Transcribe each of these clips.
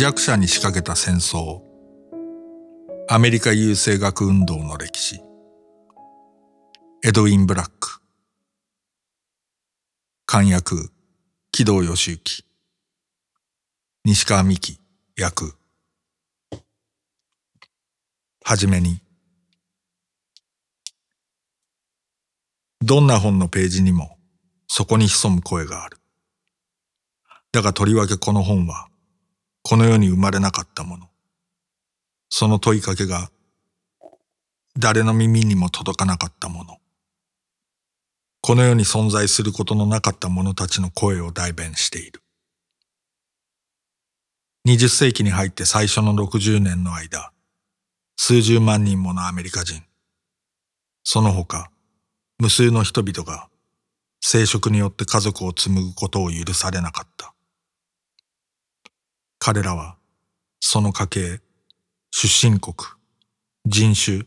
弱者に仕掛けた戦争。アメリカ優生学運動の歴史。エドウィン・ブラック。漢訳木戸義行西川美希役。はじめにどんな本のページにもそこに潜む声がある。だがとりわけこの本はこの世に生まれなかったもの。その問いかけが誰の耳にも届かなかったもの。この世に存在することのなかった者たちの声を代弁している。20世紀に入って最初の60年の間、数十万人ものアメリカ人、その他、無数の人々が生殖によって家族を紡ぐことを許されなかった。彼らは、その家系、出身国、人種、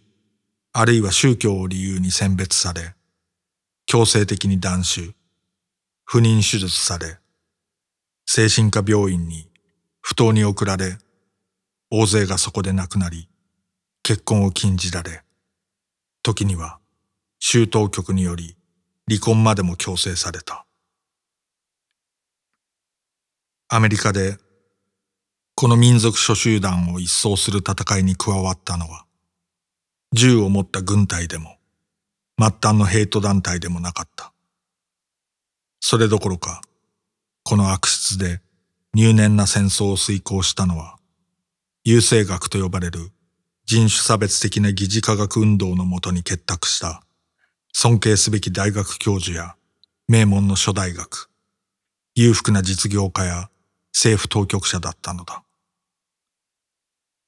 あるいは宗教を理由に選別され、強制的に断種、不妊手術され、精神科病院に不当に送られ、大勢がそこで亡くなり、結婚を禁じられ、時には州当局により離婚までも強制された。アメリカでこの民族諸集団を一掃する戦いに加わったのは、銃を持った軍隊でも、末端のヘイト団体でもなかった。それどころか、この悪質で入念な戦争を遂行したのは、優生学と呼ばれる人種差別的な疑似科学運動のもとに結託した尊敬すべき大学教授や名門の諸大学、裕福な実業家や政府当局者だったのだ。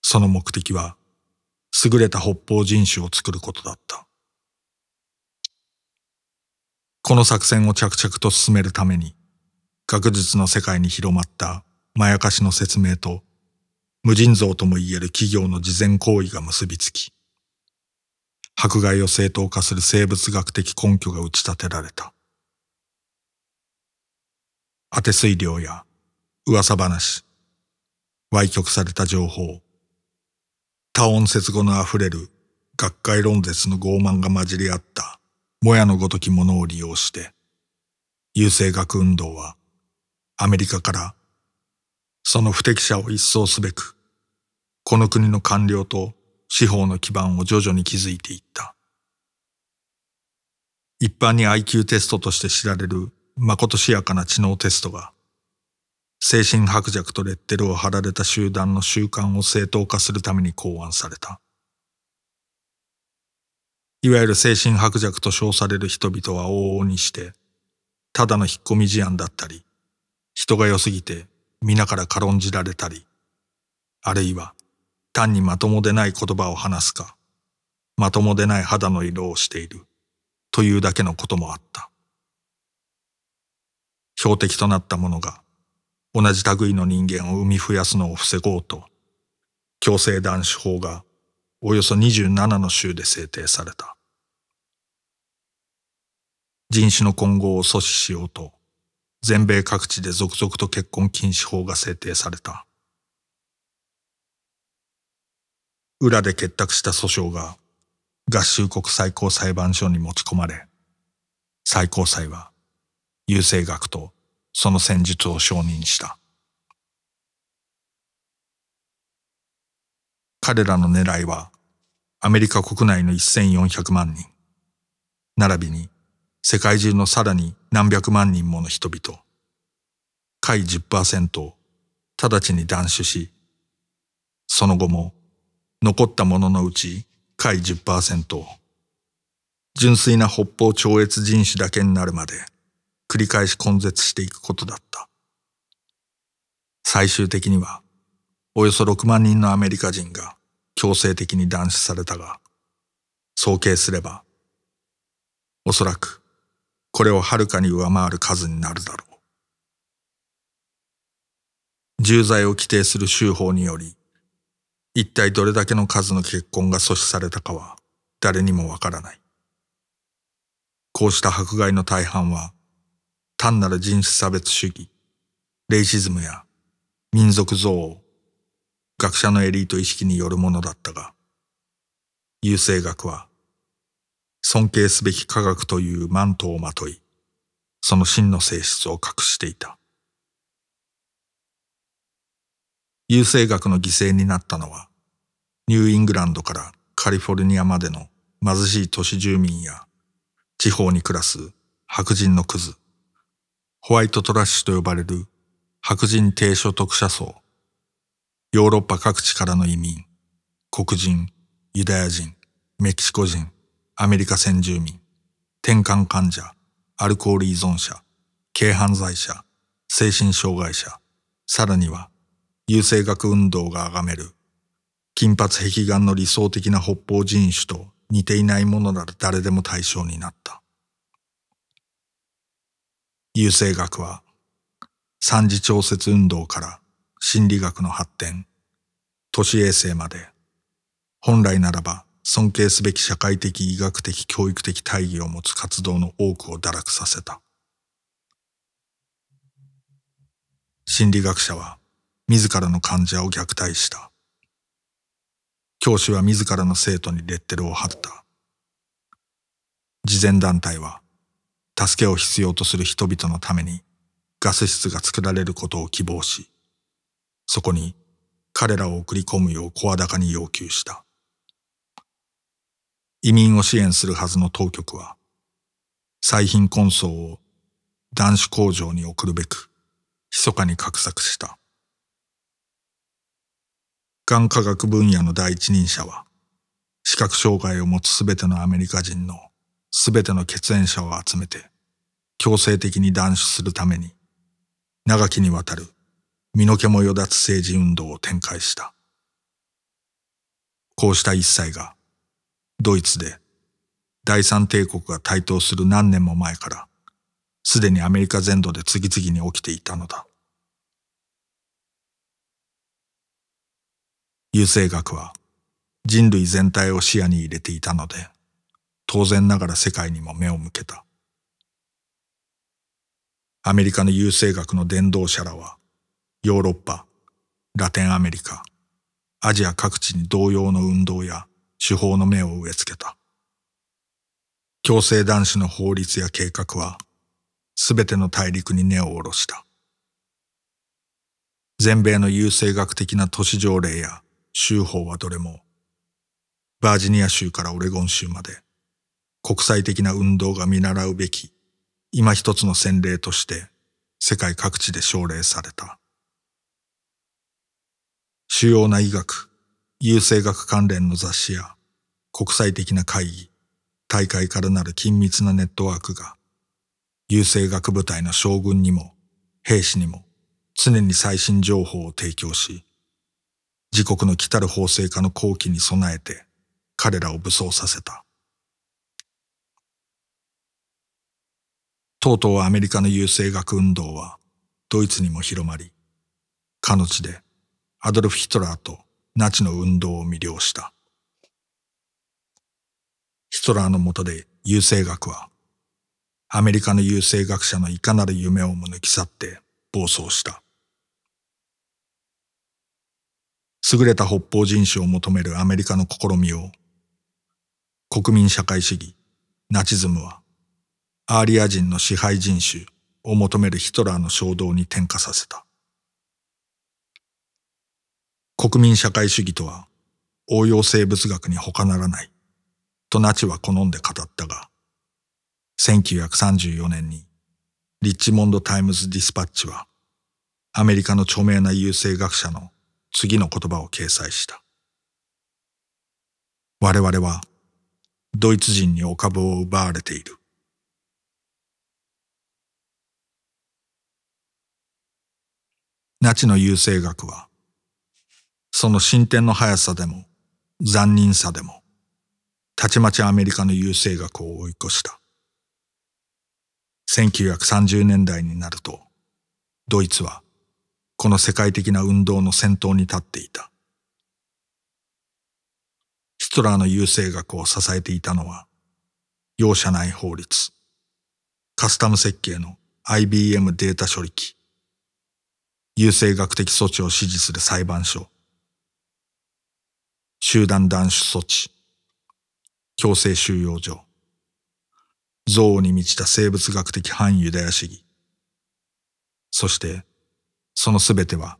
その目的は、優れた北方人種を作ることだった。この作戦を着々と進めるために、学術の世界に広まったまやかしの説明と、無尽蔵とも言える企業の事前行為が結びつき、迫害を正当化する生物学的根拠が打ち立てられた。当て推量や噂話、歪曲された情報、多音節語の溢れる学会論絶の傲慢が混じり合ったもやのごときものを利用して、優生学運動はアメリカからその不適者を一掃すべく、この国の官僚と司法の基盤を徐々に築いていった。一般に IQ テストとして知られる誠しやかな知能テストが、精神薄弱とレッテルを貼られた集団の習慣を正当化するために考案された。いわゆる精神薄弱と称される人々は往々にして、ただの引っ込み思案だったり、人が良すぎて皆から軽んじられたり、あるいは単にまともでない言葉を話すか、まともでない肌の色をしている、というだけのこともあった。標的となった者が、同じ類の人間を生み増やすのを防ごうと、強制断種法がおよそ27の州で制定された。人種の混合を阻止しようと、全米各地で続々と結婚禁止法が制定された。裏で結託した訴訟が合衆国最高裁判所に持ち込まれ、最高裁は優生学とその戦術を承認した。彼らの狙いはアメリカ国内の1400万人、並びに世界中のさらに何百万人もの人々、下位10%を直ちに断種し、その後も残ったもののうち下位10%を純粋な北方超越人種だけになるまで繰り返し根絶していくことだった。最終的にはおよそ6万人のアメリカ人が強制的に断種されたが、総計すればおそらくこれをはるかに上回る数になるだろう。重罪を規定する州法により一体どれだけの数の結婚が阻止されたかは誰にもわからない。こうした迫害の大半は単なる人種差別主義、レイシズムや民族憎悪、学者のエリート意識によるものだったが、優生学は尊敬すべき科学というマントをまとい、その真の性質を隠していた。優生学の犠牲になったのは、ニューイングランドからカリフォルニアまでの貧しい都市住民や地方に暮らす白人のクズ、ホワイトトラッシュと呼ばれる白人低所得者層、ヨーロッパ各地からの移民、黒人、ユダヤ人、メキシコ人、アメリカ先住民、転換患者、アルコール依存者、軽犯罪者、精神障害者、さらには、優生学運動が崇める、金髪壁眼の理想的な北方人種と似ていないものなら誰でも対象になった。優生学は、三次調節運動から心理学の発展、都市衛生まで、本来ならば尊敬すべき社会的医学的教育的大義を持つ活動の多くを堕落させた。心理学者は自らの患者を虐待した。教師は自らの生徒にレッテルを貼った。慈善団体は助けを必要とする人々のためにガス室が作られることを希望し、そこに彼らを送り込むよう声高に要求した。移民を支援するはずの当局は、最貧困層を男子工場に送るべく、密かに画策した。がん科学分野の第一人者は、視覚障害を持つすべてのアメリカ人のすべての血縁者を集めて、強制的に断種するために、長きにわたる身の毛もよだつ政治運動を展開した。こうした一切が、ドイツで第三帝国が台頭する何年も前から、すでにアメリカ全土で次々に起きていたのだ。優生学は人類全体を視野に入れていたので、当然ながら世界にも目を向けた。アメリカの優生学の伝道者らは、ヨーロッパ、ラテンアメリカ、アジア各地に同様の運動や手法の目を植え付けた。強制男子の法律や計画は、すべての大陸に根を下ろした。全米の優生学的な都市条例や州法はどれも、バージニア州からオレゴン州まで、国際的な運動が見習うべき、今一つの先例として、世界各地で奨励された。主要な医学、優生学関連の雑誌や国際的な会議、大会からなる緊密なネットワークが、優生学部隊の将軍にも兵士にも常に最新情報を提供し、自国の来たる法制化の後期に備えて彼らを武装させた。とうとうアメリカの優生学運動はドイツにも広まり、かの地でアドルフ・ヒトラーとナチの運動を魅了した。ヒトラーの下で優生学は、アメリカの優生学者のいかなる夢をも抜き去って暴走した。優れた北方人種を求めるアメリカの試みを、国民社会主義、ナチズムは、アーリア人の支配人種を求めるヒトラーの衝動に転化させた。国民社会主義とは応用生物学に他ならない。とナチは好んで語ったが、1934年にリッチモンド・タイムズ・ディスパッチはアメリカの著名な優生学者の次の言葉を掲載した。我々はドイツ人にお株を奪われている。ナチの優生学は、その進展の速さでも残忍さでもたちまちアメリカの優生学を追い越した。1930年代になると、ドイツはこの世界的な運動の先頭に立っていた。ヒトラーの優生学を支えていたのは、容赦ない法律、カスタム設計の IBM データ処理機、優生学的措置を支持する裁判所、集団断種措置、強制収容所、憎悪に満ちた生物学的反ユダヤ主義。そして、そのすべては、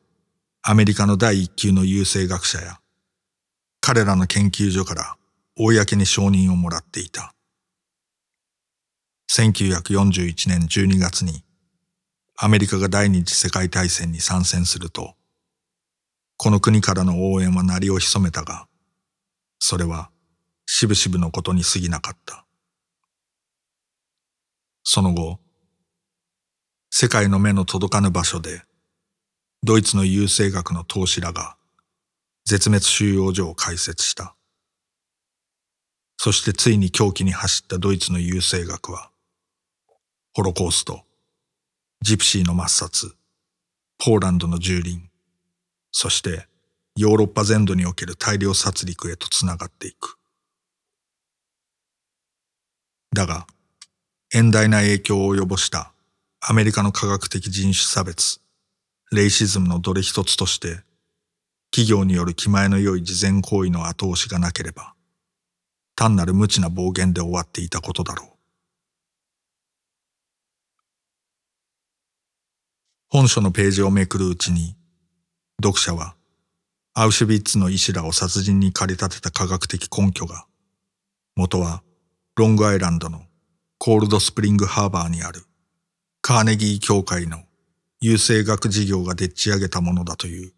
アメリカの第一級の優生学者や、彼らの研究所から公に承認をもらっていた。1941年12月に、アメリカが第二次世界大戦に参戦すると、この国からの応援は鳴りを潜めたが、それは、しぶしぶのことに過ぎなかった。その後、世界の目の届かぬ場所で、ドイツの優生学の投資らが絶滅収容所を開設した。そしてついに狂気に走ったドイツの優生学は、ホロコースト、ジプシーの抹殺、ポーランドの蹂躙、そしてヨーロッパ全土における大量殺戮へとつながっていく。だが、遠大な影響を及ぼしたアメリカの科学的人種差別、レイシズムのどれ一つとして、企業による気前の良い事前行為の後押しがなければ、単なる無知な暴言で終わっていたことだろう。本書のページをめくるうちに、読者は、アウシュビッツの医師らを殺人に駆り立てた科学的根拠が、元はロングアイランドのコールドスプリングハーバーにあるカーネギー協会の優生学事業がでっち上げたものだという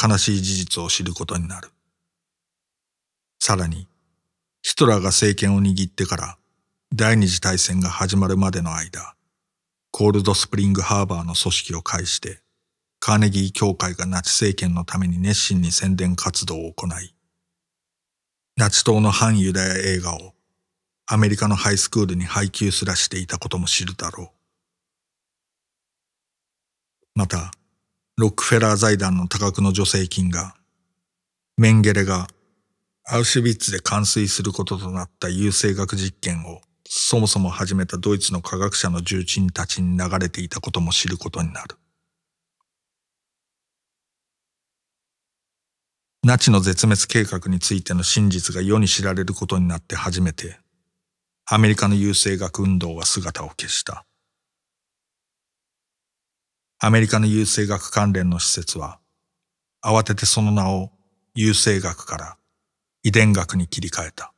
悲しい事実を知ることになる。さらに、ヒトラーが政権を握ってから第二次大戦が始まるまでの間、コールドスプリングハーバーの組織を介して、カーネギー協会がナチ政権のために熱心に宣伝活動を行い、ナチ党の反ユダヤ映画をアメリカのハイスクールに配給すらしていたことも知るだろう。また、ロックフェラー財団の多額の助成金が、メンゲレがアウシュビッツで完遂することとなった優生学実験をそもそも始めたドイツの科学者の重鎮たちに流れていたことも知ることになる。ナチの絶滅計画についての真実が世に知られることになって初めて、アメリカの優生学運動は姿を消した。アメリカの優生学関連の施設は、慌ててその名を優生学から遺伝学に切り替えた。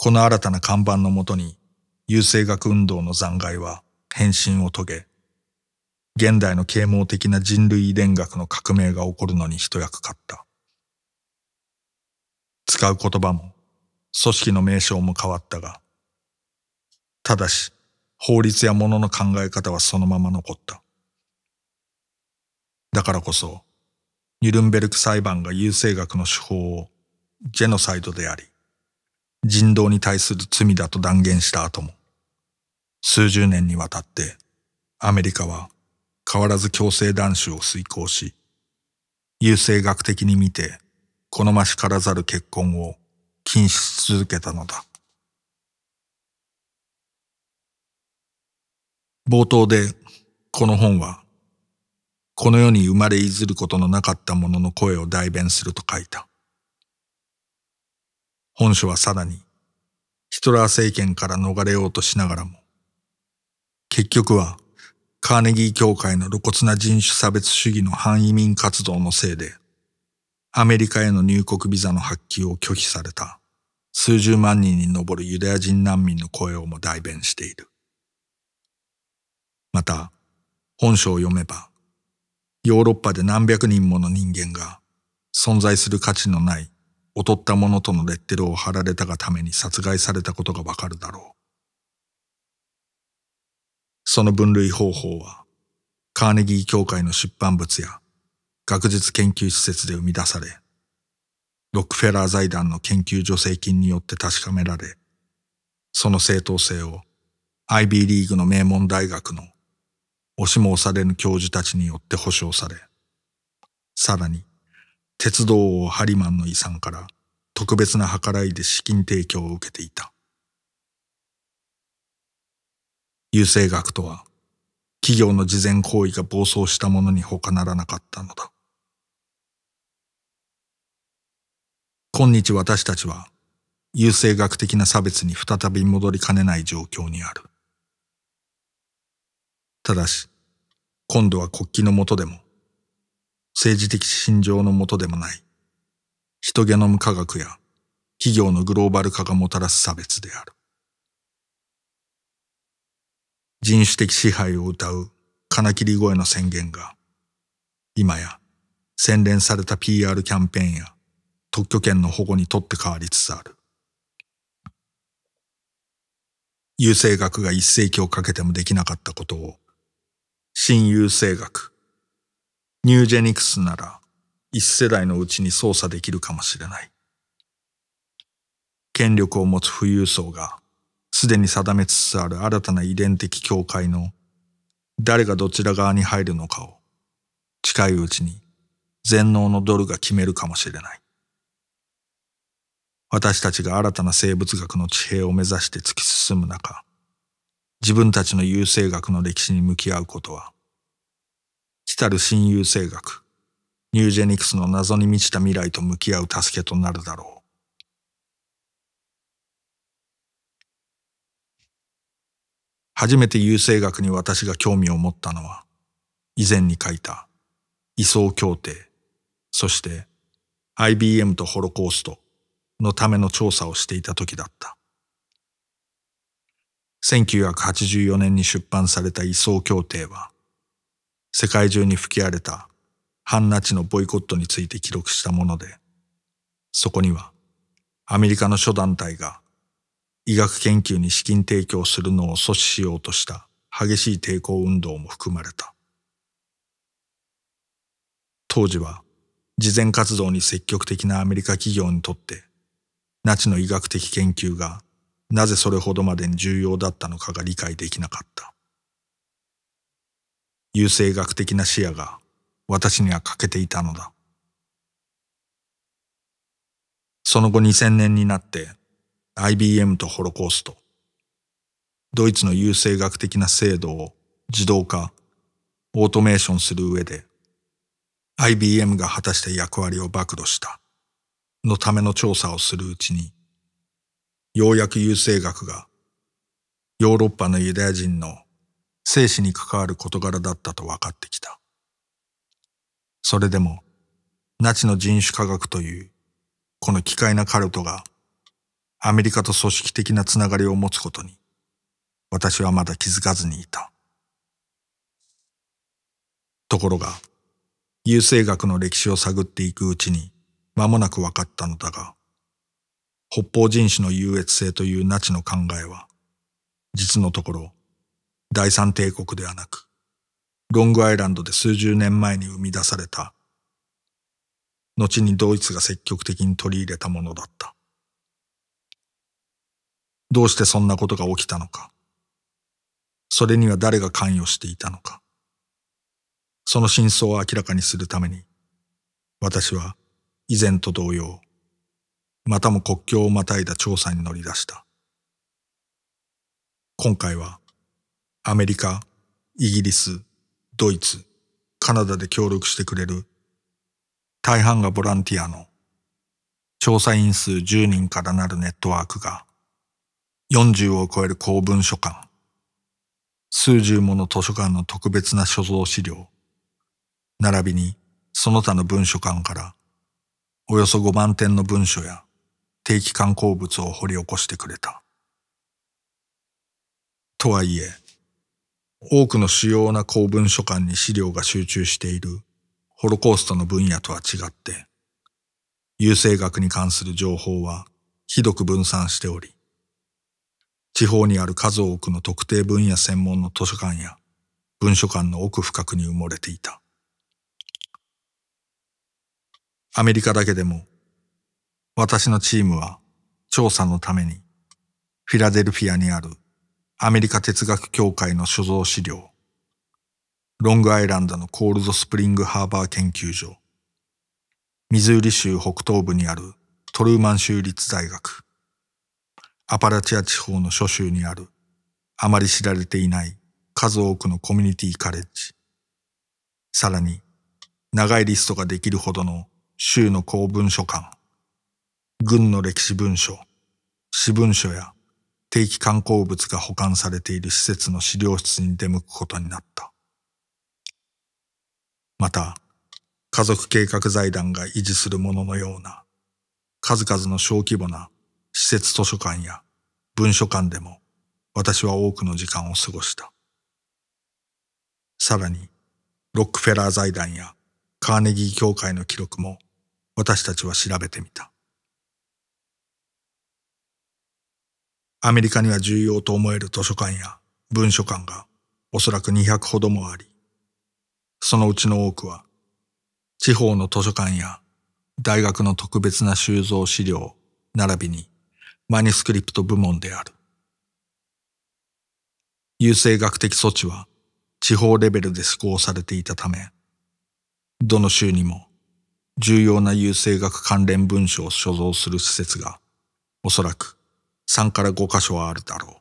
この新たな看板のもとに、優生学運動の残骸は変身を遂げ、現代の啓蒙的な人類遺伝学の革命が起こるのに一役買った。使う言葉も組織の名称も変わったが、ただし法律や物の考え方はそのまま残った。だからこそ、ニュルンベルク裁判が優生学の手法をジェノサイドであり、人道に対する罪だと断言した後も、数十年にわたってアメリカは変わらず強制断種を遂行し、優生学的に見て好ましからざる結婚を禁止し続けたのだ。冒頭でこの本はこの世に生まれいずることのなかった者の声を代弁すると書いた。本書はさらにヒトラー政権から逃れようとしながらも結局はカーネギー協会の露骨な人種差別主義の反移民活動のせいでアメリカへの入国ビザの発給を拒否された数十万人に上るユダヤ人難民の声をも代弁している。また、本書を読めば、ヨーロッパで何百人もの人間が存在する価値のない劣った者とのレッテルを貼られたがために殺害されたことがわかるだろう。その分類方法は、カーネギー協会の出版物や学術研究施設で生み出され、ロックフェラー財団の研究助成金によって確かめられ、その正当性を IB リーグの名門大学の押しも押されぬ教授たちによって保証され、さらに鉄道王ハリマンの遺産から特別な計らいで資金提供を受けていた。優生学とは企業の事前行為が暴走したものに他ならなかったのだ。今日私たちは優生学的な差別に再び戻りかねない状況にある。ただし、今度は国旗の下でも、政治的信条の下でもない、人ゲノム科学や企業のグローバル化がもたらす差別である。人種的支配を謳う金切り声の宣言が、今や洗練された PR キャンペーンや特許権の保護にとって変わりつつある。優生学が一世紀をかけてもできなかったことを、新優生学、ニュージェニクスなら一世代のうちに操作できるかもしれない。権力を持つ富裕層がすでに定めつつある新たな遺伝的境界の誰がどちら側に入るのかを近いうちに全能のドルが決めるかもしれない。私たちが新たな生物学の地平を目指して突き進む中、自分たちの優生学の歴史に向き合うことは、来たる新優生学、ニュージェニクスの謎に満ちた未来と向き合う助けとなるだろう。初めて優生学に私が興味を持ったのは、以前に書いた移送協定、そして IBM とホロコーストのための調査をしていた時だった。1984年に出版された移送協定は、世界中に吹き荒れた反ナチのボイコットについて記録したもので、そこにはアメリカの諸団体が医学研究に資金提供するのを阻止しようとした激しい抵抗運動も含まれた。当時は、慈善活動に積極的なアメリカ企業にとって、ナチの医学的研究がなぜそれほどまでに重要だったのかが理解できなかった。優生学的な視野が私には欠けていたのだ。その後2000年になって IBM とホロコースト、ドイツの優生学的な制度を自動化、オートメーションする上で、IBM が果たした役割を暴露したのための調査をするうちに、ようやく優生学がヨーロッパのユダヤ人の生死に関わる事柄だったと分かってきた。それでも、ナチの人種科学というこの奇怪なカルトがアメリカと組織的なつながりを持つことに、私はまだ気づかずにいた。ところが、優生学の歴史を探っていくうちに、間もなく分かったのだが、北方人種の優越性というナチの考えは、実のところ、第三帝国ではなく、ロングアイランドで数十年前に生み出された、後にドイツが積極的に取り入れたものだった。どうしてそんなことが起きたのか。それには誰が関与していたのか。その真相を明らかにするために、私は以前と同様、またも国境をまたいだ調査に乗り出した。今回は、アメリカ、イギリス、ドイツ、カナダで協力してくれる、大半がボランティアの、調査員数10人からなるネットワークが、40を超える公文書館、数十もの図書館の特別な所蔵資料、並びにその他の文書館からおよそ5万点の文書や定期刊行物を掘り起こしてくれた。とはいえ、多くの主要な公文書館に資料が集中しているホロコーストの分野とは違って、優生学に関する情報はひどく分散しており、地方にある数多くの特定分野専門の図書館や文書館の奥深くに埋もれていた。アメリカだけでも私のチームは調査のためにフィラデルフィアにあるアメリカ哲学協会の所蔵資料、ロングアイランドのコールドスプリングハーバー研究所、ミズーリ州北東部にあるトルーマン州立大学、アパラチア地方の諸州にあるあまり知られていない数多くのコミュニティカレッジ。さらに長いリストができるほどの州の公文書館。軍の歴史文書、私文書や定期観光物が保管されている施設の資料室に出向くことになった。また、家族計画財団が維持するもののような数々の小規模な施設図書館や文書館でも私は多くの時間を過ごした。さらに、ロックフェラー財団やカーネギー協会の記録も私たちは調べてみた。アメリカには重要と思える図書館や文書館がおそらく200ほどもあり、そのうちの多くは地方の図書館や大学の特別な収蔵資料並びにマニスクリプト部門である。優生学的措置は地方レベルで施行されていたため、どの州にも重要な優生学関連文書を所蔵する施設がおそらく3から5カ所はあるだろう。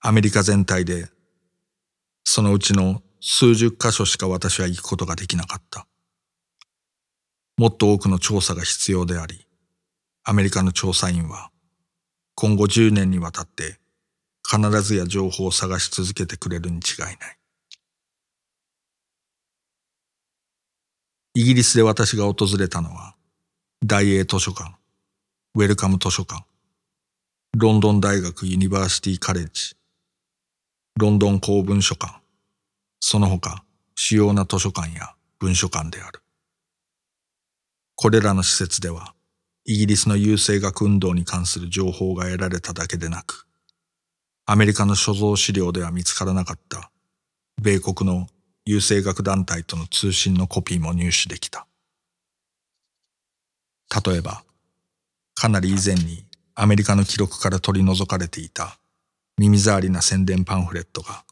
アメリカ全体でそのうちの数十カ所しか私は行くことができなかった。もっと多くの調査が必要であり、アメリカの調査員は今後10年にわたって必ずや情報を探し続けてくれるに違いない。イギリスで私が訪れたのは大英図書館、ウェルカム図書館、ロンドン大学ユニバーシティカレッジ、ロンドン公文書館、その他主要な図書館や文書館である。これらの施設では、イギリスの優生学運動に関する情報が得られただけでなく、アメリカの所蔵資料では見つからなかった米国の優生学団体との通信のコピーも入手できた。例えば、かなり以前にアメリカの記録から取り除かれていた耳障りな宣伝パンフレットが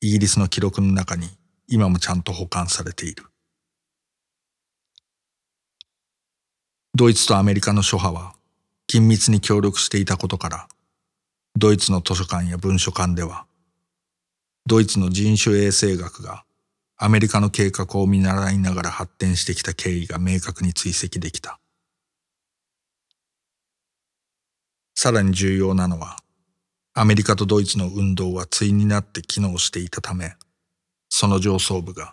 イギリスの記録の中に今もちゃんと保管されている。ドイツとアメリカの諸派は緊密に協力していたことから、ドイツの図書館や文書館では、ドイツの人種衛生学がアメリカの計画を見習いながら発展してきた経緯が明確に追跡できた。さらに重要なのは、アメリカとドイツの運動は対になって機能していたため、その上層部が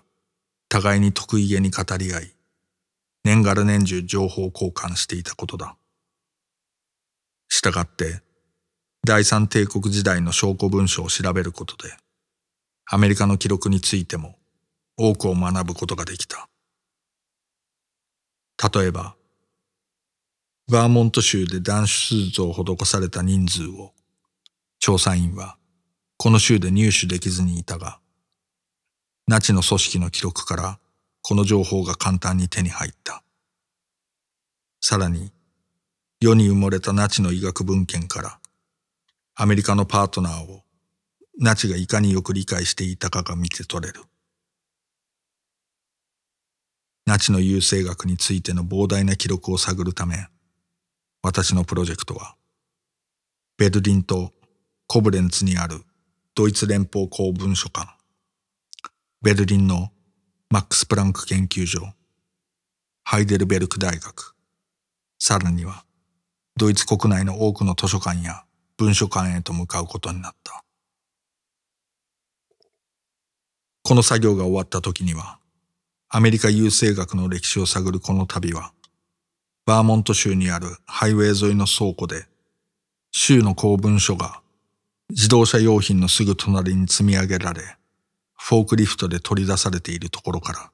互いに得意げに語り合い、年がら年中情報交換していたことだ。したがって、第三帝国時代の証拠文書を調べることで、アメリカの記録についても多くを学ぶことができた。例えば、バーモント州で断種手術を施された人数を調査員はこの州で入手できずにいたが、ナチの組織の記録からこの情報が簡単に手に入った。さらに、世に埋もれたナチの医学文献からアメリカのパートナーをナチがいかによく理解していたかが見て取れる。ナチの優生学についての膨大な記録を探るため、私のプロジェクトは、ベルリンとコブレンツにあるドイツ連邦公文書館、ベルリンのマックス・プランク研究所、ハイデルベルク大学、さらにはドイツ国内の多くの図書館や文書館へと向かうことになった。この作業が終わった時には、アメリカ優生学の歴史を探るこの旅は、バーモント州にあるハイウェイ沿いの倉庫で、州の公文書が自動車用品のすぐ隣に積み上げられ、フォークリフトで取り出されているところから、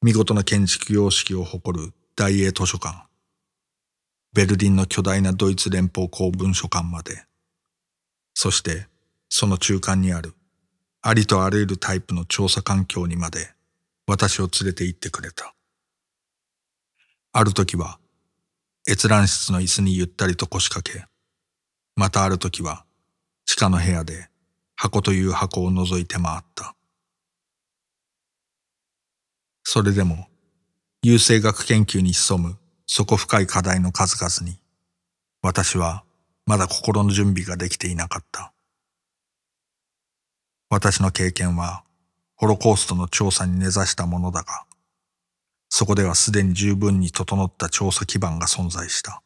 見事な建築様式を誇る大英図書館、ベルリンの巨大なドイツ連邦公文書館まで、そしてその中間にあるありとあらゆるタイプの調査環境にまで私を連れて行ってくれた。ある時は閲覧室の椅子にゆったりと腰掛け、またある時は地下の部屋で箱という箱を覗いて回った。それでも、優生学研究に潜む底深い課題の数々に、私はまだ心の準備ができていなかった。私の経験は、ホロコーストの調査に根ざしたものだが、そこではすでに十分に整った調査基盤が存在した。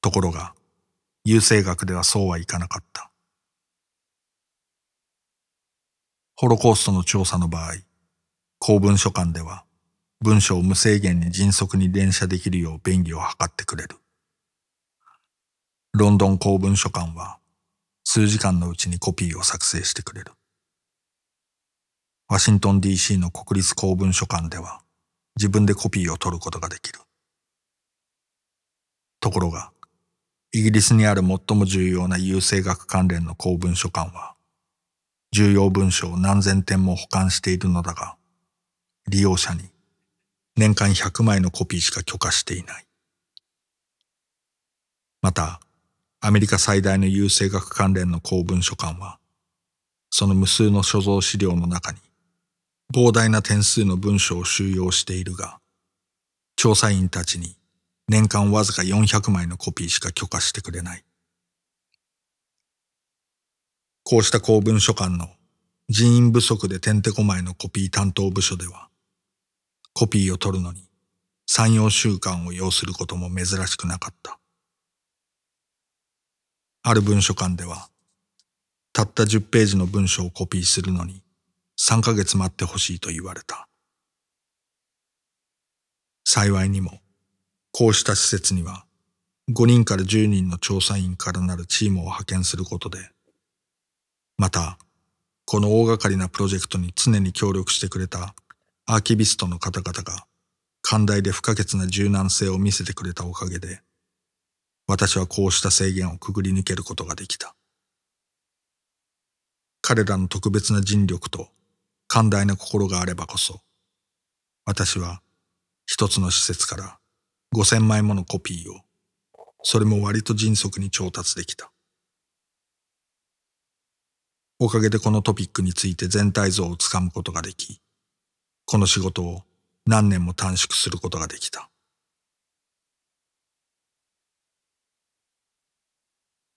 ところが、優生学ではそうはいかなかった。ホロコーストの調査の場合、公文書館では文章を無制限に迅速に連写できるよう便宜を図ってくれる。ロンドン公文書館は数時間のうちにコピーを作成してくれる。ワシントン DC の国立公文書館では自分でコピーを取ることができる。ところが、イギリスにある最も重要な優生学関連の公文書館は、重要文書を何千点も保管しているのだが、利用者に年間100枚のコピーしか許可していない。また、アメリカ最大の優生学関連の公文書館は、その無数の所蔵資料の中に、膨大な点数の文書を収容しているが、調査員たちに年間わずか400枚のコピーしか許可してくれない。こうした公文書館の人員不足でてんてこまいのコピー担当部署では、コピーを取るのに三四週間を要することも珍しくなかった。ある文書館では、たった10ページの文章をコピーするのに3ヶ月待ってほしいと言われた。幸いにも、こうした施設には5人から10人の調査員からなるチームを派遣することで、また、この大掛かりなプロジェクトに常に協力してくれたアーキビストの方々が寛大で不可欠な柔軟性を見せてくれたおかげで、私はこうした制限をくぐり抜けることができた。彼らの特別な尽力と寛大な心があればこそ、私は一つの施設から五千枚ものコピーを、それも割と迅速に調達できた。おかげでこのトピックについて全体像をつかむことができ、この仕事を何年も短縮することができた。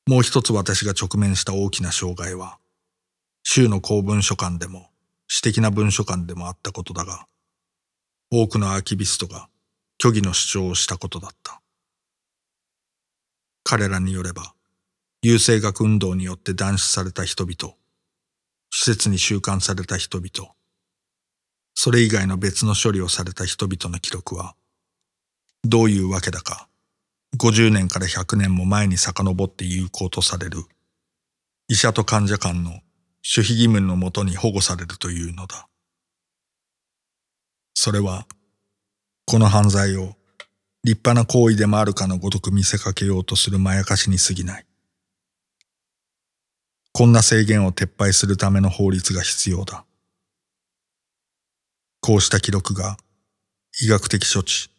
もう一つ私が直面した大きな障害は、州の公文書館でも私的な文書館でもあったことだが、多くのアーキビストが虚偽の主張をしたことだった。彼らによれば、優生学運動によって断種された人々、施設に収監された人々、それ以外の別の処理をされた人々の記録は、どういうわけだか、50年から100年も前に遡って有効とされる、医者と患者間の守秘義務のもとに保護されるというのだ。それは、この犯罪を立派な行為でもあるかのごとく見せかけようとするまやかしに過ぎない。こんな制限を撤廃するための法律が必要だ。こうした記録が医学的処置、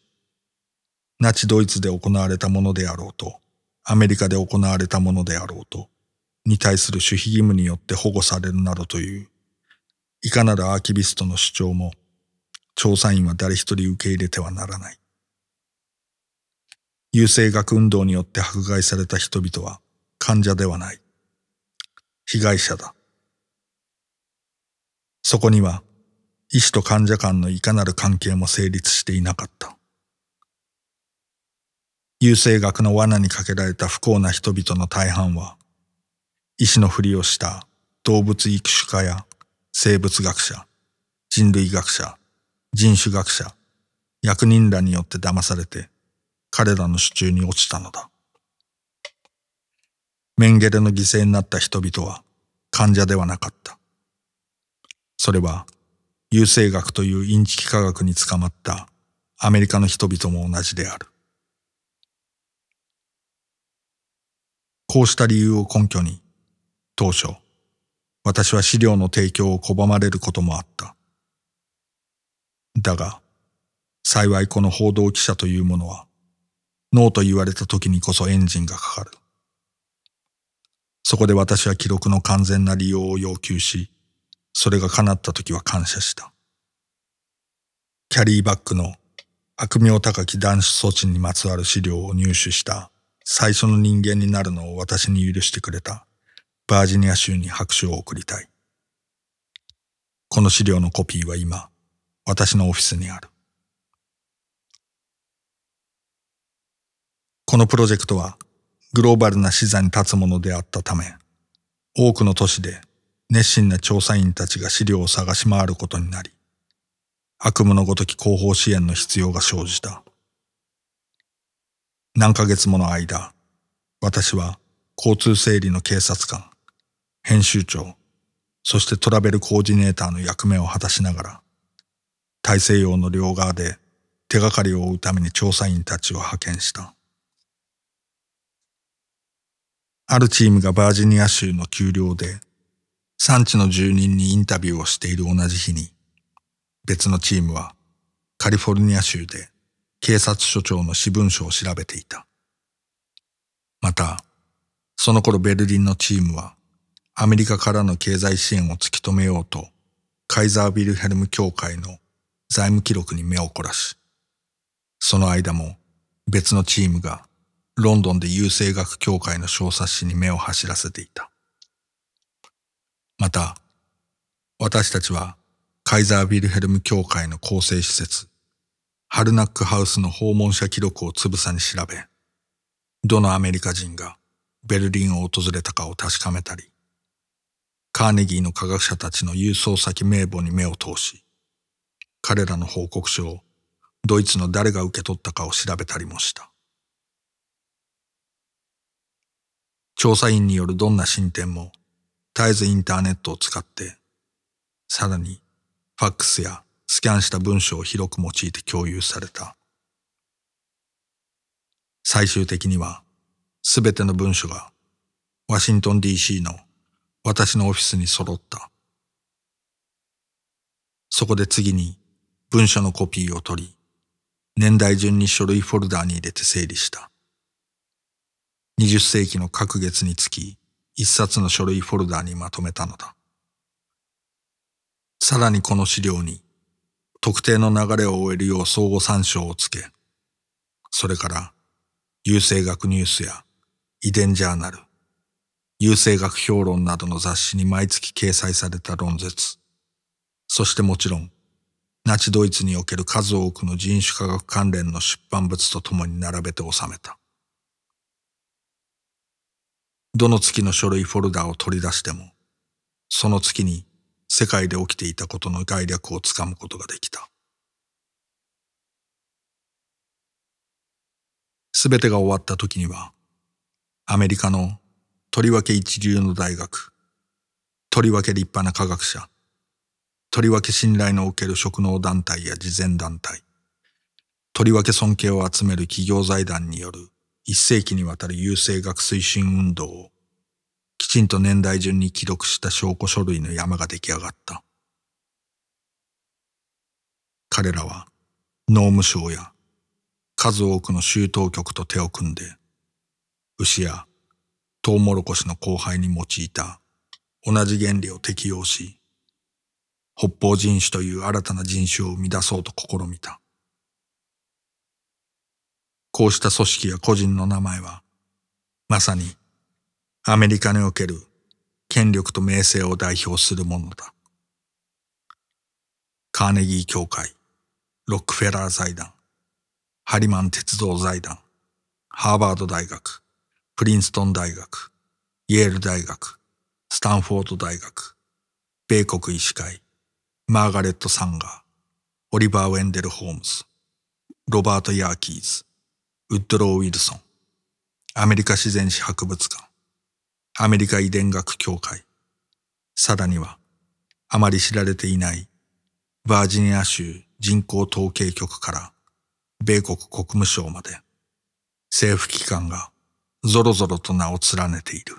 ナチドイツで行われたものであろうと、アメリカで行われたものであろうと、に対する守秘義務によって保護されるなどという、いかなるアーキビストの主張も、調査員は誰一人受け入れてはならない。優生学運動によって迫害された人々は患者ではない。被害者だ。そこには医師と患者間のいかなる関係も成立していなかった。優生学の罠にかけられた不幸な人々の大半は、医師のふりをした動物育種家や生物学者、人類学者、人種学者、役人らによって騙されて、彼らの手中に落ちたのだ。メンゲレの犠牲になった人々は患者ではなかった。それは優生学というインチキ科学に捕まったアメリカの人々も同じである。こうした理由を根拠に、当初、私は資料の提供を拒まれることもあった。だが、幸いこの報道記者というものは、ノーと言われた時にこそエンジンがかかる。そこで私は記録の完全な利用を要求し、それが叶った時は感謝した。キャリーバッグの悪名高き断種措置にまつわる資料を入手した最初の人間になるのを私に許してくれたバージニア州に拍手を送りたい。この資料のコピーは今、私のオフィスにある。このプロジェクトはグローバルな視座に立つものであったため、多くの都市で熱心な調査員たちが資料を探し回ることになり、悪夢のごとき後方支援の必要が生じた。何ヶ月もの間、私は交通整理の警察官、編集長、そしてトラベルコーディネーターの役目を果たしながら、大西洋の両側で手がかりを追うために調査員たちを派遣した。あるチームがバージニア州の丘陵で産地の住人にインタビューをしている同じ日に別のチームはカリフォルニア州で警察署長の私文書を調べていた。また、その頃ベルリンのチームはアメリカからの経済支援を突き止めようとカイザービルヘルム協会の財務記録に目を凝らし、その間も別のチームがロンドンで郵政学協会の小冊子に目を走らせていた。また、私たちはカイザービルヘルム協会の構成施設、ハルナックハウスの訪問者記録をつぶさに調べ、どのアメリカ人がベルリンを訪れたかを確かめたり、カーネギーの科学者たちの郵送先名簿に目を通し、彼らの報告書をドイツの誰が受け取ったかを調べたりもした。調査員によるどんな進展も絶えずインターネットを使って、さらにファックスやスキャンした文章を広く用いて共有された。最終的にはすべての文書がワシントン DC の私のオフィスに揃った。そこで次に文書のコピーを取り、年代順に書類フォルダーに入れて整理した。20世紀の各月につき一冊の書類フォルダーにまとめたのだ。さらにこの資料に特定の流れを終えるよう相互参照をつけ、それから優生学ニュースや遺伝ジャーナル、優生学評論などの雑誌に毎月掲載された論説、そしてもちろん、ナチドイツにおける数多くの人種科学関連の出版物とともに並べて収めた。どの月の書類フォルダを取り出しても、その月に世界で起きていたことの概略をつかむことができた。すべてが終わった時には、アメリカのとりわけ一流の大学、とりわけ立派な科学者、とりわけ信頼のおける職能団体や慈善団体、とりわけ尊敬を集める企業財団による一世紀にわたる優生学推進運動をきちんと年代順に記録した証拠書類の山が出来上がった。彼らは農務省や数多くの州当局と手を組んで牛やトウモロコシの交配に用いた同じ原理を適用し北方人種という新たな人種を生み出そうと試みた。こうした組織や個人の名前は、まさにアメリカにおける権力と名声を代表するものだ。カーネギー協会、ロックフェラー財団、ハリマン鉄道財団、ハーバード大学、プリンストン大学、イェール大学、スタンフォード大学、米国医師会、マーガレット・サンガー、オリバー・ウェンデル・ホームズ、ロバート・ヤーキーズ、ウッドロー・ウィルソン、アメリカ自然史博物館、アメリカ遺伝学協会、さらにはあまり知られていないバージニア州人口統計局から米国国務省まで政府機関がぞろぞろと名を連ねている。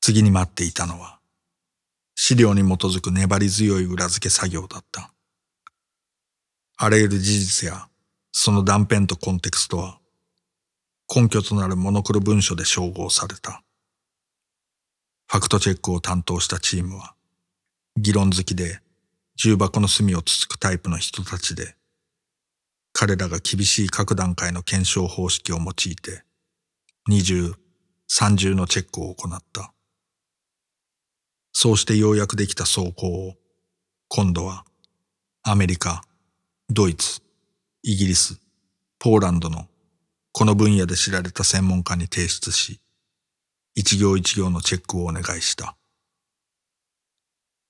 次に待っていたのは資料に基づく粘り強い裏付け作業だった。あらゆる事実やその断片とコンテクストは根拠となるモノクロ文書で照合された。ファクトチェックを担当したチームは、議論好きで重箱の隅をつつくタイプの人たちで、彼らが厳しい各段階の検証方式を用いて、二重、三重のチェックを行った。そうしてようやくできた走行を今度はアメリカ、ドイツ、イギリス、ポーランドのこの分野で知られた専門家に提出し、一行一行のチェックをお願いした。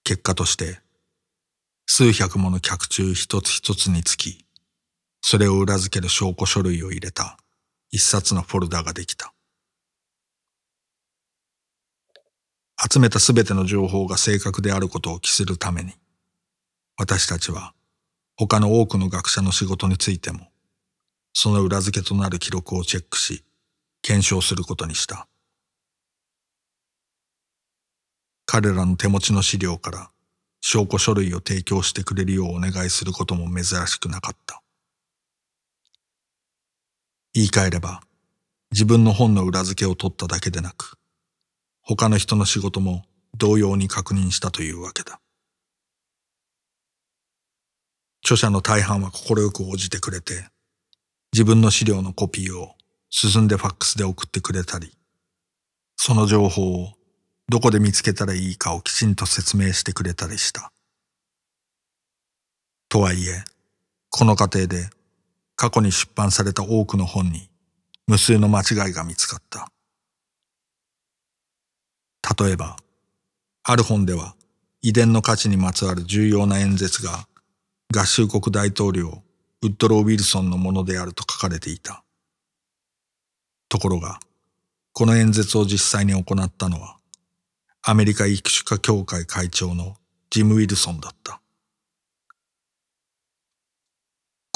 結果として、数百もの客中一つ一つにつき、それを裏付ける証拠書類を入れた一冊のフォルダができた。集めたすべての情報が正確であることを期するために、私たちは他の多くの学者の仕事についてもその裏付けとなる記録をチェックし、検証することにした。彼らの手持ちの資料から証拠書類を提供してくれるようお願いすることも珍しくなかった。言い換えれば、自分の本の裏付けを取っただけでなく、他の人の仕事も同様に確認したというわけだ。著者の大半は快く応じてくれて、自分の資料のコピーを進んでファックスで送ってくれたり、その情報をどこで見つけたらいいかをきちんと説明してくれたりした。とはいえ、この過程で過去に出版された多くの本に無数の間違いが見つかった。例えば、ある本では遺伝の価値にまつわる重要な演説が合衆国大統領ウッドロー・ウィルソンのものであると書かれていた。ところが、この演説を実際に行ったのは、アメリカ育種家協会会長のジム・ウィルソンだった。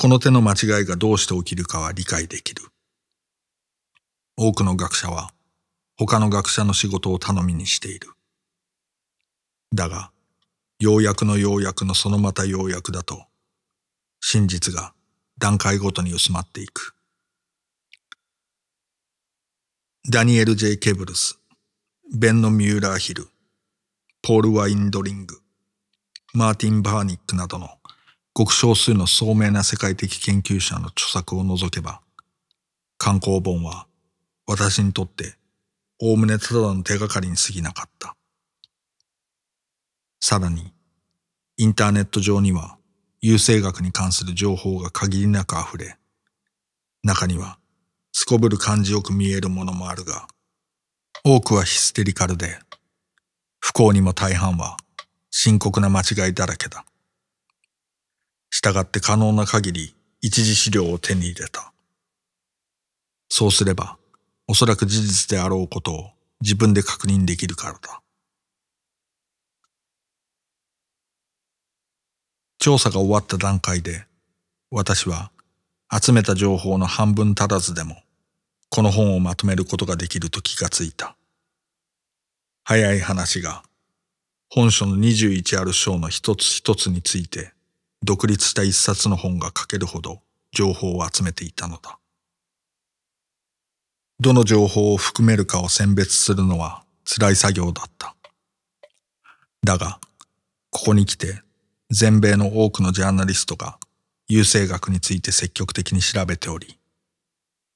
この手の間違いがどうして起きるかは理解できる。多くの学者は他の学者の仕事を頼みにしている。だが、要約の要約のそのまた要約だと、真実が段階ごとに薄まっていく。ダニエル・ J・ ケブルス、ベンノ・ミューラー・ヒル、ポール・ワインドリング、マーティン・バーニックなどのごく少数の聡明な世界的研究者の著作を除けば、観光本は私にとっておおむねただの手がかりに過ぎなかった。さらに、インターネット上には優生学に関する情報が限りなく溢れ、中にはすこぶる感じよく見えるものもあるが、多くはヒステリカルで、不幸にも大半は深刻な間違いだらけだ。従って可能な限り一次資料を手に入れた。そうすれば、おそらく事実であろうことを自分で確認できるからだ。調査が終わった段階で、私は集めた情報の半分足らずでも、この本をまとめることができると気がついた。早い話が、本書の21ある章の一つ一つについて、独立した一冊の本が書けるほど情報を集めていたのだ。どの情報を含めるかを選別するのは辛い作業だった。だが、ここに来て全米の多くのジャーナリストが優生学について積極的に調べており、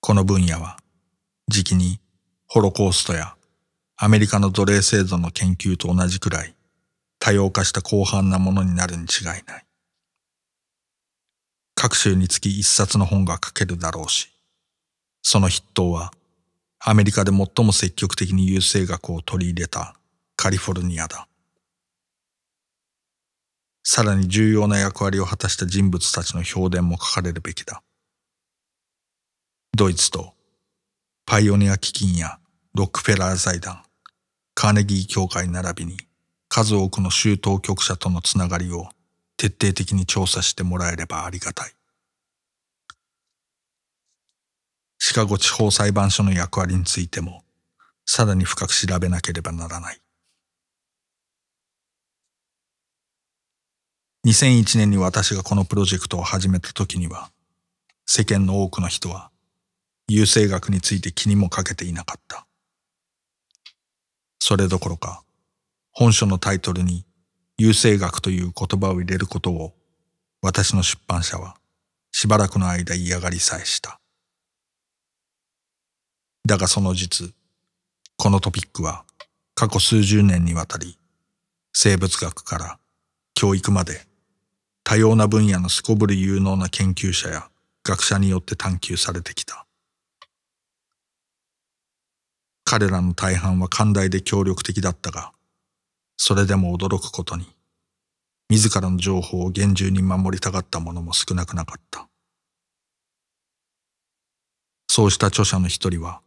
この分野は、時期にホロコーストやアメリカの奴隷制度の研究と同じくらい多様化した広範なものになるに違いない。各州につき一冊の本が書けるだろうし、その筆頭はアメリカで最も積極的に優生学を取り入れたカリフォルニアだ。さらに重要な役割を果たした人物たちの評伝も書かれるべきだ。ドイツとパイオニア基金やロックフェラー財団、カーネギー協会並びに数多くの州当局者とのつながりを徹底的に調査してもらえればありがたい。シカゴ地方裁判所の役割についてもさらに深く調べなければならない。2001年に私がこのプロジェクトを始めた時には、世間の多くの人は、優生学について気にもかけていなかった。それどころか、本書のタイトルに優生学という言葉を入れることを、私の出版社はしばらくの間嫌がりさえした。だがその実、このトピックは過去数十年にわたり、生物学から教育まで多様な分野のすこぶる有能な研究者や学者によって探求されてきた。彼らの大半は寛大で協力的だったが、それでも驚くことに、自らの情報を厳重に守りたがった者も少なくなかった。そうした著者の一人は、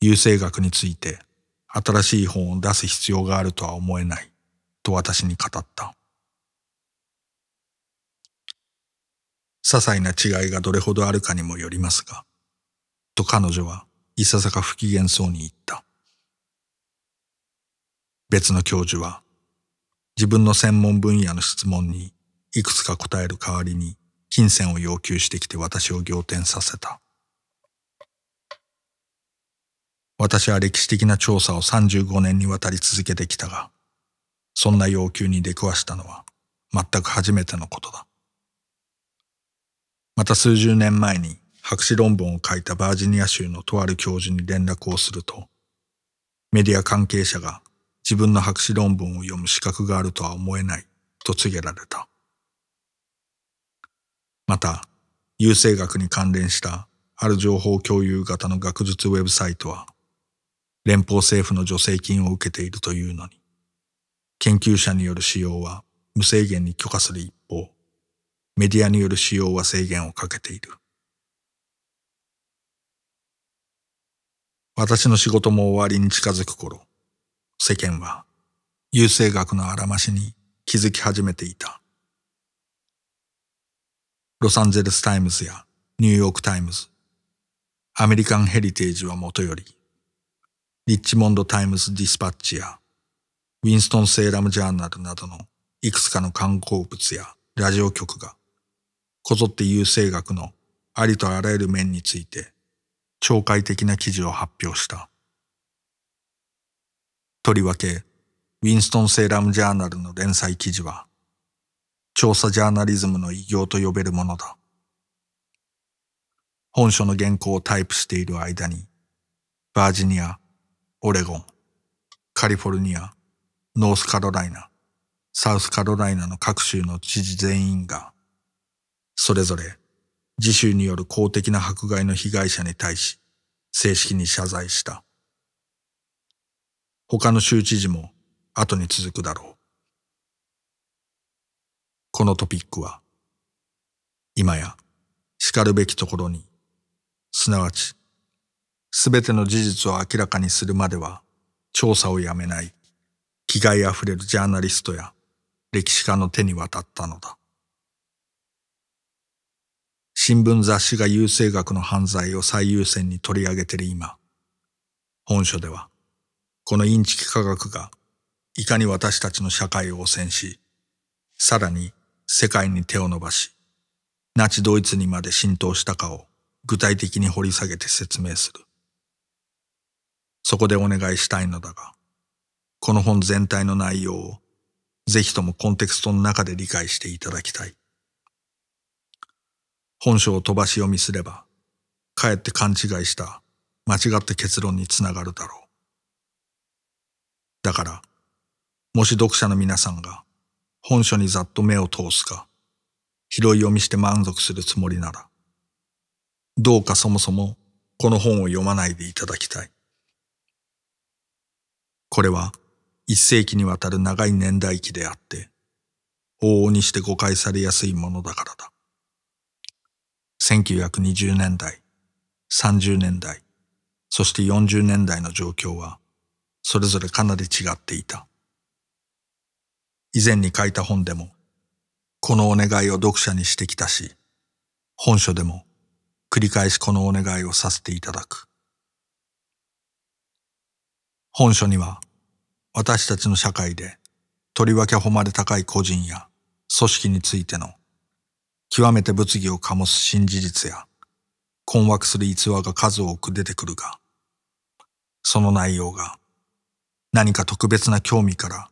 優生学について新しい本を出す必要があるとは思えないと私に語った。些細な違いがどれほどあるかにもよりますが、と彼女はいささか不機嫌そうに言った。別の教授は、自分の専門分野の質問にいくつか答える代わりに金銭を要求してきて私を仰天させた。私は歴史的な調査を35年にわたり続けてきたが、そんな要求に出くわしたのは全く初めてのことだ。また数十年前に博士論文を書いたバージニア州のとある教授に連絡をすると、メディア関係者が自分の博士論文を読む資格があるとは思えないと告げられた。また、優生学に関連したある情報共有型の学術ウェブサイトは、連邦政府の助成金を受けているというのに、研究者による使用は無制限に許可する一方、メディアによる使用は制限をかけている。私の仕事も終わりに近づく頃、世間は優生学のあらましに気づき始めていた。ロサンゼルスタイムズやニューヨークタイムズ、アメリカンヘリテージはもとより、リッチモンドタイムズディスパッチやウィンストンセーラムジャーナルなどのいくつかの刊行物やラジオ局がこぞって優生学のありとあらゆる面について懲戒的な記事を発表した。とりわけ、ウィンストン・セーラム・ジャーナルの連載記事は、調査ジャーナリズムの偉業と呼べるものだ。本書の原稿をタイプしている間に、バージニア、オレゴン、カリフォルニア、ノースカロライナ、サウスカロライナの各州の知事全員がそれぞれ自主による公的な迫害の被害者に対し正式に謝罪した。他の州知事も後に続くだろう。このトピックは今や叱るべきところにすなわちすべての事実を明らかにするまでは調査をやめない気概あふれるジャーナリストや歴史家の手に渡ったのだ。新聞雑誌が優生学の犯罪を最優先に取り上げている今、本書では、このインチキ科学がいかに私たちの社会を汚染し、さらに世界に手を伸ばし、ナチドイツにまで浸透したかを具体的に掘り下げて説明する。そこでお願いしたいのだが、この本全体の内容をぜひともコンテクストの中で理解していただきたい。本書を飛ばし読みすれば、かえって勘違いした間違った結論につながるだろう。だから、もし読者の皆さんが本書にざっと目を通すか、拾い読みして満足するつもりなら、どうかそもそもこの本を読まないでいただきたい。これは一世紀にわたる長い年代記であって、往々にして誤解されやすいものだからだ。1920年代、30年代、そして40年代の状況は、それぞれかなり違っていた。以前に書いた本でも、このお願いを読者にしてきたし、本書でも繰り返しこのお願いをさせていただく。本書には、私たちの社会で、とりわけ誉れ高い個人や組織についての極めて物議を醸す新事実や困惑する逸話が数多く出てくるが、その内容が何か特別な興味から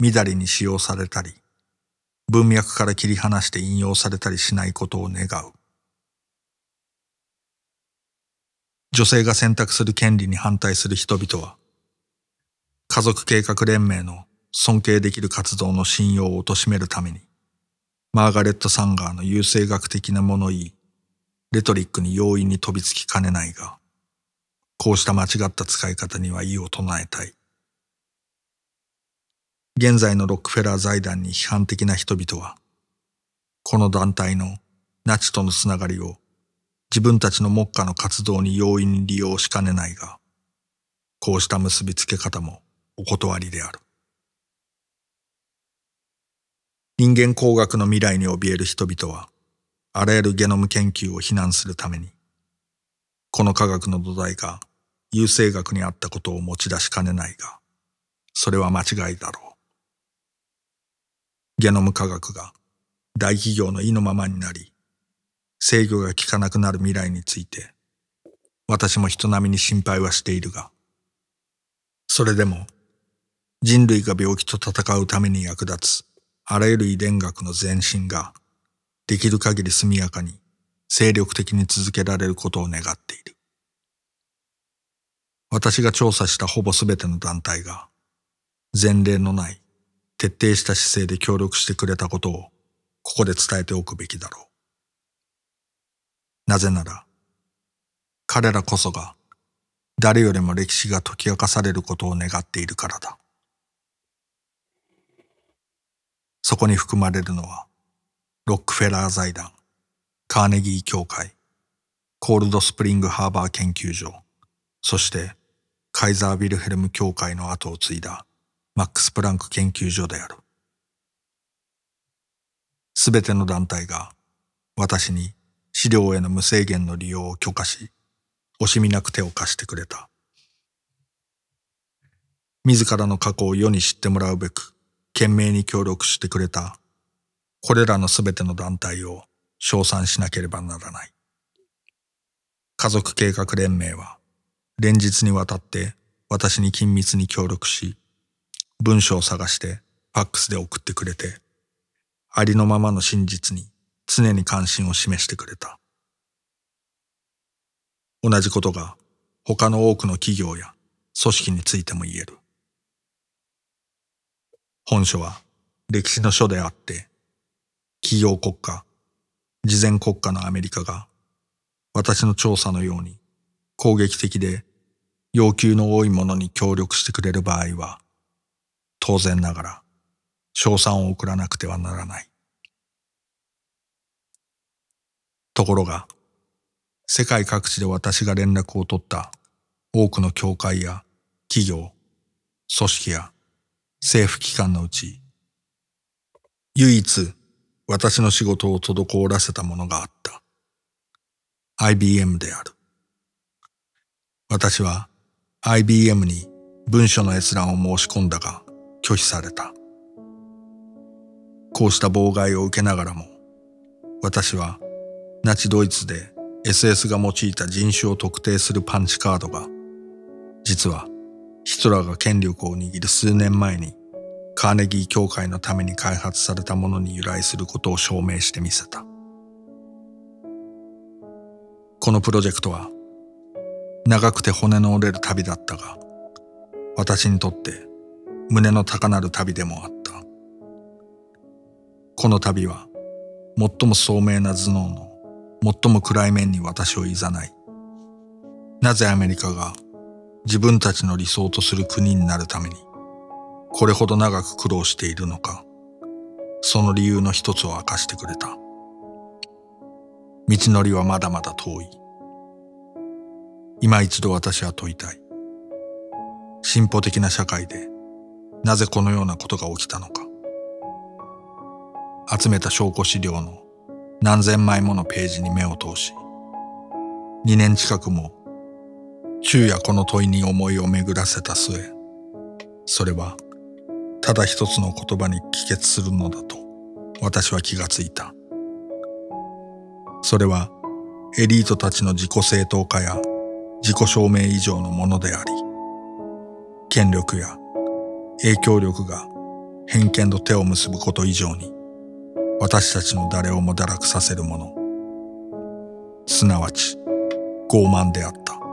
乱れに使用されたり、文脈から切り離して引用されたりしないことを願う。女性が選択する権利に反対する人々は、家族計画連盟の尊敬できる活動の信用を貶めるために、マーガレット・サンガーの優生学的な物言い、レトリックに容易に飛びつきかねないが、こうした間違った使い方には異を唱えたい。現在のロックフェラー財団に批判的な人々は、この団体のナチとのつながりを自分たちの目下の活動に容易に利用しかねないが、こうした結びつけ方もお断りである。人間工学の未来に怯える人々は、あらゆるゲノム研究を非難するために、この科学の土台が優生学にあったことを持ち出しかねないが、それは間違いだろう。ゲノム科学が大企業の意のままになり、制御が効かなくなる未来について、私も人並みに心配はしているが、それでも人類が病気と戦うために役立つあらゆる遺伝学の前進ができる限り速やかに精力的に続けられることを願っている。私が調査したほぼすべての団体が前例のない徹底した姿勢で協力してくれたことをここで伝えておくべきだろう。なぜなら、彼らこそが誰よりも歴史が解き明かされることを願っているからだ。そこに含まれるのは、ロックフェラー財団、カーネギー協会、コールドスプリングハーバー研究所、そしてカイザー・ビルヘルム協会の後を継いだマックス・プランク研究所である。すべての団体が私に資料への無制限の利用を許可し、惜しみなく手を貸してくれた。自らの過去を世に知ってもらうべく、懸命に協力してくれた、これらのすべての団体を称賛しなければならない。家族計画連盟は、連日にわたって私に緊密に協力し、文章を探してファックスで送ってくれて、ありのままの真実に常に関心を示してくれた。同じことが他の多くの企業や組織についても言える。本書は歴史の書であって、企業国家、事前国家のアメリカが私の調査のように攻撃的で要求の多いものに協力してくれる場合は、当然ながら、賞賛を送らなくてはならない。ところが、世界各地で私が連絡を取った多くの教会や企業、組織や政府機関のうち、唯一私の仕事を滞らせたものがあった。IBM である。私は IBM に文書の閲覧を申し込んだが、拒否された。こうした妨害を受けながらも、私はナチドイツで SS が用いた人種を特定するパンチカードが、実はヒトラーが権力を握る数年前にカーネギー協会のために開発されたものに由来することを証明してみせた。このプロジェクトは長くて骨の折れる旅だったが、私にとって胸の高鳴る旅でもあった。この旅は、最も聡明な頭脳の最も暗い面に私を誘い、なぜアメリカが自分たちの理想とする国になるために、これほど長く苦労しているのか、その理由の一つを明かしてくれた。道のりはまだまだ遠い。今一度私は問いたい。進歩的な社会でなぜこのようなことが起きたのか。集めた証拠資料の何千枚ものページに目を通し2年近くも昼夜この問いに思いを巡らせた末それはただ一つの言葉に帰結するのだと私は気がついた。それはエリートたちの自己正当化や自己証明以上のものであり権力や影響力が偏見と手を結ぶこと以上に私たちの誰をも堕落させるもの。すなわち傲慢であった。